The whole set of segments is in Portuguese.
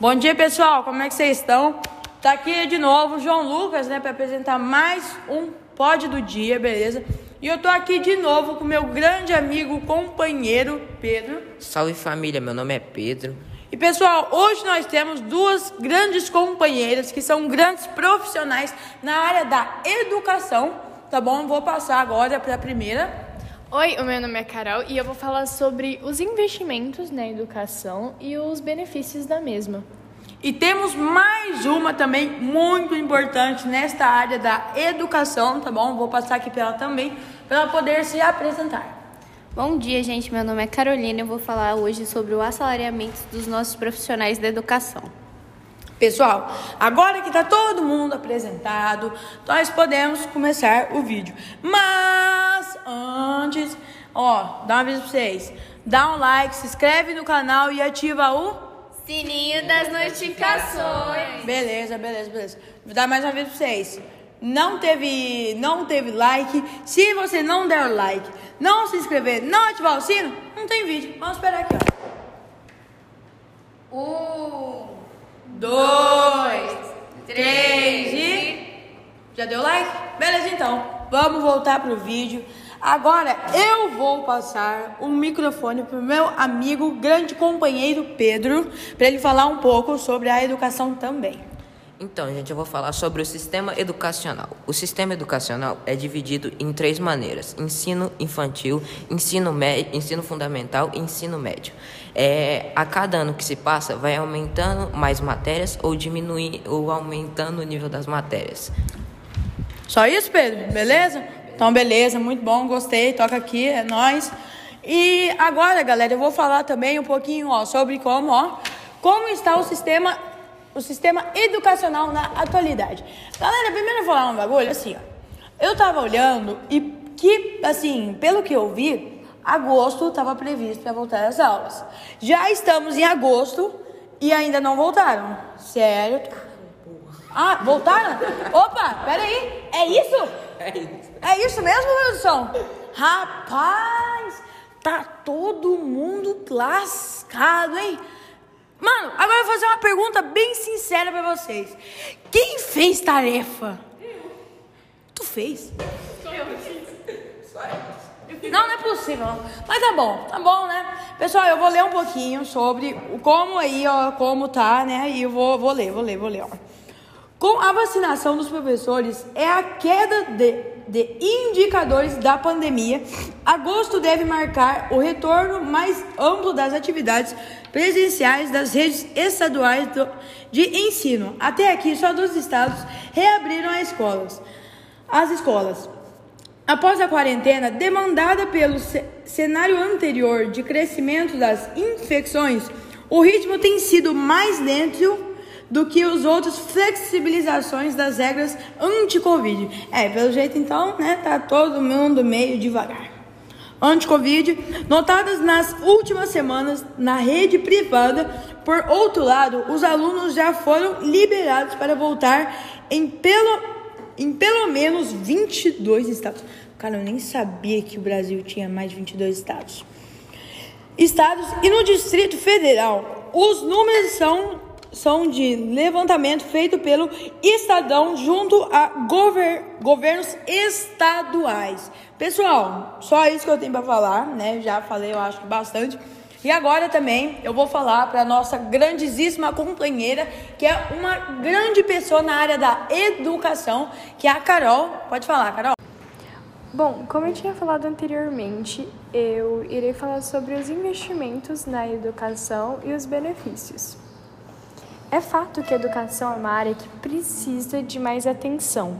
Bom dia, pessoal. Como é que vocês estão? Tá aqui de novo o João Lucas, né, para apresentar mais um pod do dia, beleza? E eu tô aqui de novo com meu grande amigo, companheiro Pedro. Salve família, meu nome é Pedro. E pessoal, hoje nós temos duas grandes companheiras que são grandes profissionais na área da educação, tá bom? Vou passar agora para a primeira. Oi, o meu nome é Carol e eu vou falar sobre os investimentos na educação e os benefícios da mesma. E temos mais uma também muito importante nesta área da educação, tá bom? Vou passar aqui para ela também, para ela poder se apresentar. Bom dia, gente. Meu nome é Carolina e eu vou falar hoje sobre o assalariamento dos nossos profissionais da educação. Pessoal, agora que está todo mundo apresentado, nós podemos começar o vídeo. Mas antes, ó, dá uma vez para vocês. Dá um like, se inscreve no canal e ativa o sininho das notificações. Beleza, beleza, beleza. Vou dar mais uma vez para vocês. Não teve, não teve like. Se você não der like, não se inscrever, não ativar o sino, não tem vídeo. Vamos esperar aqui, ó. Um dois, três e. Já deu like? Beleza, então. Vamos voltar pro vídeo. Agora eu vou passar o microfone pro meu amigo, grande companheiro Pedro, para ele falar um pouco sobre a educação também. Então, gente, eu vou falar sobre o sistema educacional. O sistema educacional é dividido em três maneiras: ensino infantil, ensino médio, ensino fundamental e ensino médio. É, a cada ano que se passa, vai aumentando mais matérias ou diminuindo ou aumentando o nível das matérias. Só isso, Pedro? Beleza? Então, beleza, muito bom, gostei. Toca aqui, é nós. E agora, galera, eu vou falar também um pouquinho, ó, sobre como, ó, como está o sistema o sistema educacional na atualidade. Galera, primeiro eu vou falar um bagulho assim, ó. Eu tava olhando e que, assim, pelo que eu vi, agosto estava previsto para voltar às aulas. Já estamos em agosto e ainda não voltaram. Sério? Ah, voltaram? Opa, peraí. É isso? É isso. É isso mesmo, produção? Rapaz, tá todo mundo lascado, hein? Mano, agora eu vou fazer uma pergunta bem sincera pra vocês. Quem fez tarefa? Eu. Tu fez? Só eu Não, não é possível. Mas tá bom, tá bom, né? Pessoal, eu vou ler um pouquinho sobre como aí, ó, como tá, né? E eu vou, vou ler, vou ler, vou ler, ó. Com a vacinação dos professores é a queda de, de indicadores da pandemia. Agosto deve marcar o retorno mais amplo das atividades presenciais das redes estaduais do, de ensino. Até aqui, só dois estados reabriram as escolas. As escolas. Após a quarentena, demandada pelo cenário anterior de crescimento das infecções, o ritmo tem sido mais lento do que os outros flexibilizações das regras anti-Covid. É, pelo jeito então, né, tá todo mundo meio devagar. Anti-Covid, notadas nas últimas semanas na rede privada. Por outro lado, os alunos já foram liberados para voltar em pelo, em pelo menos 22 estados. Cara, eu nem sabia que o Brasil tinha mais de 22 estados. Estados e no Distrito Federal, os números são são de levantamento feito pelo Estadão junto a gover governos estaduais. Pessoal, só isso que eu tenho para falar, né? Já falei, eu acho bastante. E agora também eu vou falar para nossa grandíssima companheira, que é uma grande pessoa na área da educação, que é a Carol. Pode falar, Carol. Bom, como eu tinha falado anteriormente, eu irei falar sobre os investimentos na educação e os benefícios. É fato que a educação é uma área que precisa de mais atenção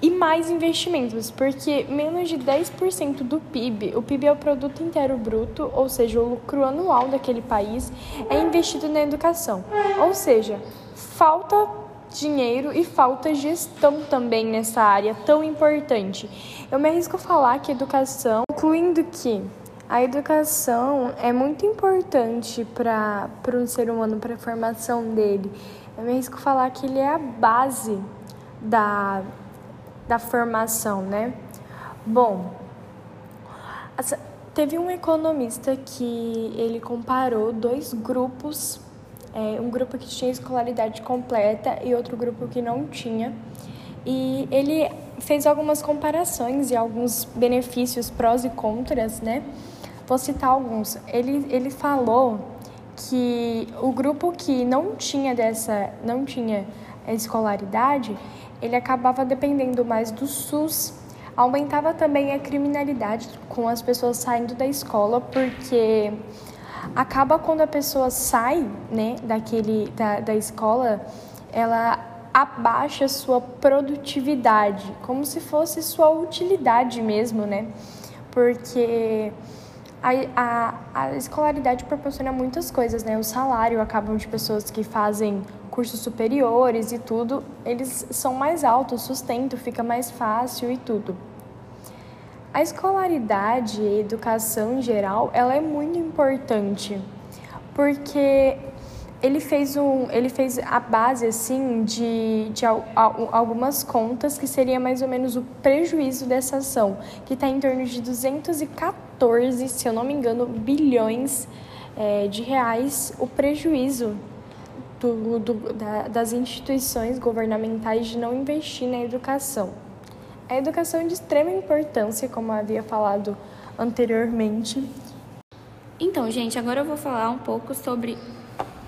e mais investimentos, porque menos de 10% do PIB, o PIB é o produto inteiro bruto, ou seja, o lucro anual daquele país, é investido na educação. Ou seja, falta dinheiro e falta gestão também nessa área tão importante. Eu me arrisco a falar que educação, incluindo que a educação é muito importante para um ser humano, para a formação dele. Eu me arrisco falar que ele é a base da, da formação, né? Bom, teve um economista que ele comparou dois grupos é, um grupo que tinha escolaridade completa e outro grupo que não tinha. E ele fez algumas comparações e alguns benefícios prós e contras, né? Vou citar alguns. Ele, ele falou que o grupo que não tinha dessa, não tinha escolaridade, ele acabava dependendo mais do SUS. Aumentava também a criminalidade com as pessoas saindo da escola, porque acaba quando a pessoa sai, né, daquele da, da escola, ela abaixa sua produtividade, como se fosse sua utilidade mesmo, né? Porque a, a, a escolaridade proporciona muitas coisas, né? O salário acabam de pessoas que fazem cursos superiores e tudo, eles são mais altos, o sustento fica mais fácil e tudo. A escolaridade e a educação em geral, ela é muito importante, porque ele fez, um, ele fez a base assim de, de algumas contas que seria mais ou menos o prejuízo dessa ação, que está em torno de 214, se eu não me engano, bilhões é, de reais o prejuízo do, do, da, das instituições governamentais de não investir na educação. A educação é de extrema importância, como havia falado anteriormente. Então, gente, agora eu vou falar um pouco sobre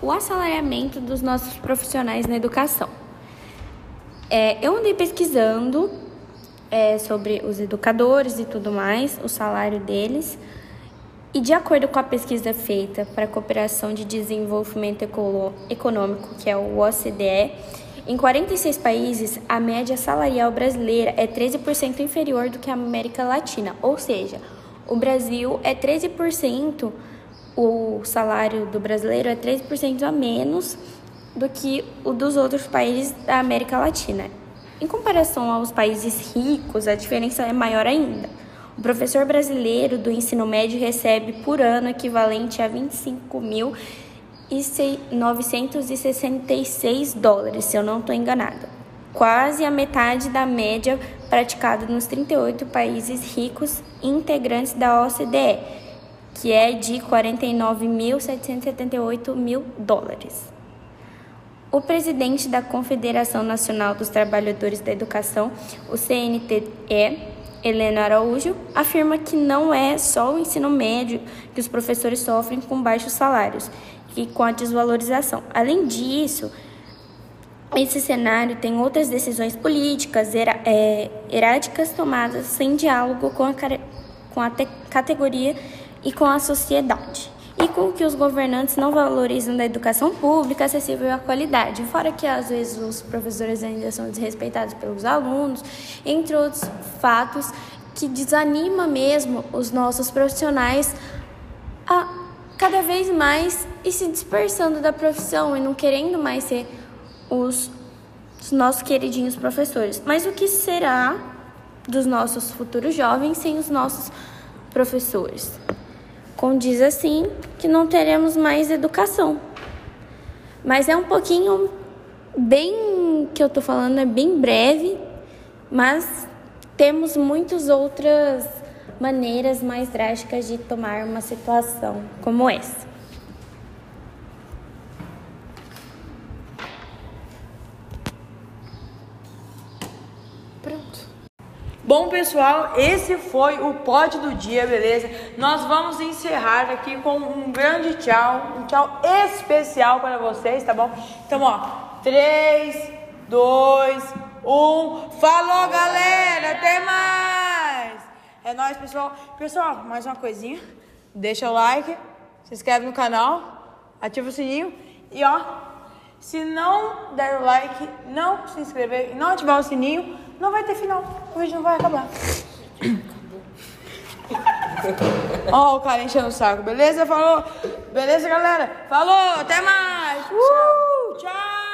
o assalariamento dos nossos profissionais na educação. É, eu andei pesquisando é, sobre os educadores e tudo mais, o salário deles, e de acordo com a pesquisa feita para a Cooperação de Desenvolvimento Econômico, que é o OCDE, em 46 países, a média salarial brasileira é 13% inferior do que a América Latina, ou seja, o Brasil é 13%, o salário do brasileiro é 13% a menos do que o dos outros países da América Latina. Em comparação aos países ricos, a diferença é maior ainda. O professor brasileiro do ensino médio recebe por ano equivalente a 25 mil e 966 dólares, se eu não estou enganada. Quase a metade da média praticada nos 38 países ricos integrantes da OCDE, que é de 49.778 mil dólares. O presidente da Confederação Nacional dos Trabalhadores da Educação, o CNTE, Helena Araújo, afirma que não é só o ensino médio que os professores sofrem com baixos salários, e com a desvalorização. Além disso, esse cenário tem outras decisões políticas era, é, eráticas tomadas sem diálogo com a, com a te, categoria e com a sociedade. E com que os governantes não valorizam da educação pública acessível à qualidade. Fora que às vezes os professores ainda são desrespeitados pelos alunos, entre outros fatos que desanima mesmo os nossos profissionais a cada vez mais e se dispersando da profissão e não querendo mais ser os, os nossos queridinhos professores. Mas o que será dos nossos futuros jovens sem os nossos professores? Condiz assim que não teremos mais educação. Mas é um pouquinho bem que eu tô falando é bem breve, mas temos muitas outras maneiras mais drásticas de tomar uma situação como essa. Bom, pessoal, esse foi o pódio do dia, beleza? Nós vamos encerrar aqui com um grande tchau, um tchau especial para vocês, tá bom? Então, ó, 3, 2, 1. Falou, galera! Até mais! É nóis, pessoal. Pessoal, mais uma coisinha. Deixa o like, se inscreve no canal, ativa o sininho e ó, se não der o like, não se inscrever e não ativar o sininho, não vai ter final. O vídeo não vai acabar. Ó, o cara enchendo o saco, beleza? Falou. Beleza, galera? Falou, até mais. Uh!